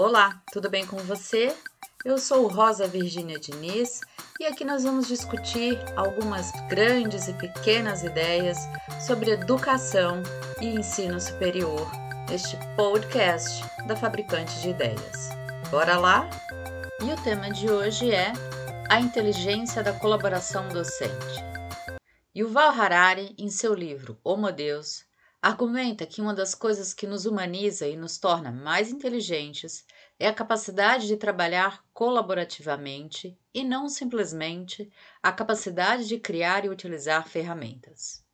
Olá, tudo bem com você? Eu sou Rosa Virgínia Diniz e aqui nós vamos discutir algumas grandes e pequenas ideias sobre educação e ensino superior neste podcast da Fabricante de Ideias. Bora lá? E o tema de hoje é a inteligência da colaboração docente. Yuval Harari, em seu livro Homo Deus, argumenta que uma das coisas que nos humaniza e nos torna mais inteligentes é a capacidade de trabalhar colaborativamente e não simplesmente a capacidade de criar e utilizar ferramentas.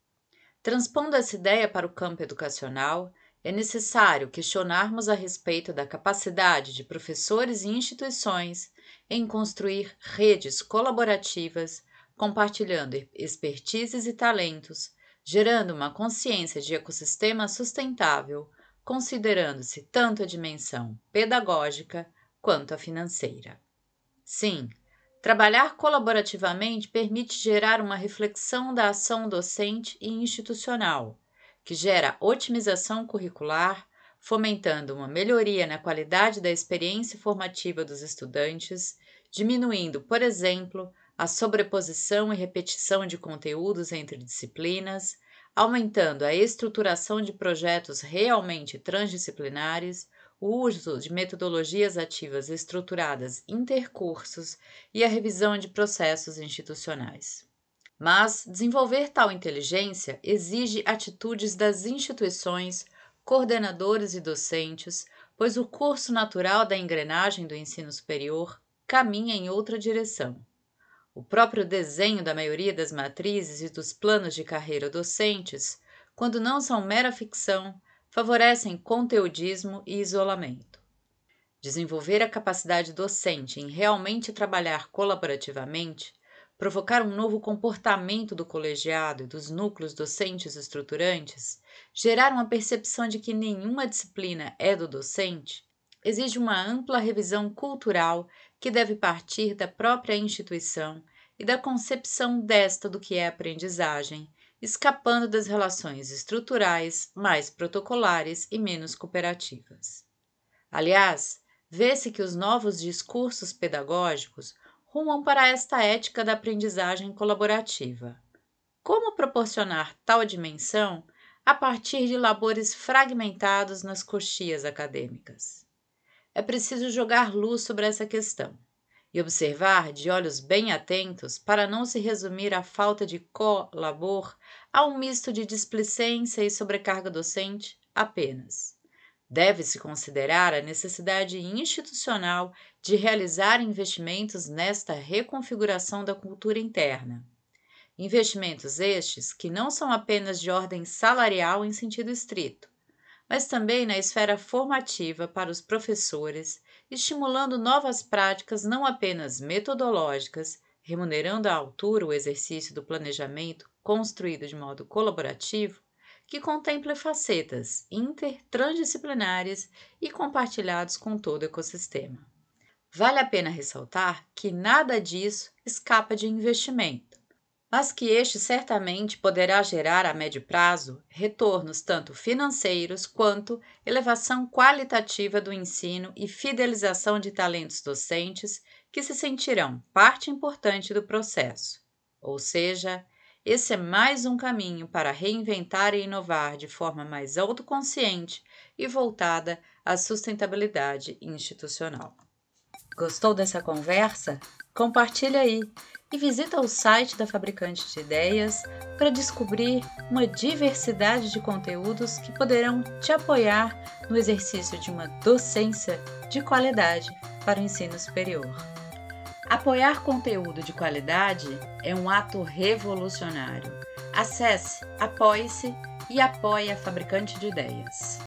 Transpondo essa ideia para o campo educacional, é necessário questionarmos a respeito da capacidade de professores e instituições em construir redes colaborativas, compartilhando expertises e talentos gerando uma consciência de ecossistema sustentável, considerando-se tanto a dimensão pedagógica quanto a financeira. Sim, trabalhar colaborativamente permite gerar uma reflexão da ação docente e institucional, que gera otimização curricular, fomentando uma melhoria na qualidade da experiência formativa dos estudantes, diminuindo, por exemplo, a sobreposição e repetição de conteúdos entre disciplinas, aumentando a estruturação de projetos realmente transdisciplinares, o uso de metodologias ativas estruturadas intercursos e a revisão de processos institucionais. Mas desenvolver tal inteligência exige atitudes das instituições, coordenadores e docentes, pois o curso natural da engrenagem do ensino superior caminha em outra direção. O próprio desenho da maioria das matrizes e dos planos de carreira docentes, quando não são mera ficção, favorecem conteudismo e isolamento. Desenvolver a capacidade docente em realmente trabalhar colaborativamente, provocar um novo comportamento do colegiado e dos núcleos docentes estruturantes, gerar uma percepção de que nenhuma disciplina é do docente, exige uma ampla revisão cultural que deve partir da própria instituição e da concepção desta do que é aprendizagem, escapando das relações estruturais mais protocolares e menos cooperativas. Aliás, vê-se que os novos discursos pedagógicos rumam para esta ética da aprendizagem colaborativa. Como proporcionar tal dimensão a partir de labores fragmentados nas coxias acadêmicas? é preciso jogar luz sobre essa questão e observar de olhos bem atentos para não se resumir a falta de colabor a um misto de displicência e sobrecarga docente apenas. Deve-se considerar a necessidade institucional de realizar investimentos nesta reconfiguração da cultura interna. Investimentos estes que não são apenas de ordem salarial em sentido estrito, mas também na esfera formativa para os professores, estimulando novas práticas não apenas metodológicas, remunerando à altura o exercício do planejamento construído de modo colaborativo, que contemple facetas intertransdisciplinares e compartilhados com todo o ecossistema. Vale a pena ressaltar que nada disso escapa de investimento mas que este certamente poderá gerar a médio prazo retornos tanto financeiros quanto elevação qualitativa do ensino e fidelização de talentos docentes que se sentirão parte importante do processo. Ou seja, esse é mais um caminho para reinventar e inovar de forma mais autoconsciente e voltada à sustentabilidade institucional. Gostou dessa conversa? Compartilha aí e visita o site da Fabricante de Ideias para descobrir uma diversidade de conteúdos que poderão te apoiar no exercício de uma docência de qualidade para o ensino superior. Apoiar conteúdo de qualidade é um ato revolucionário. Acesse, apoie-se e apoie a Fabricante de Ideias.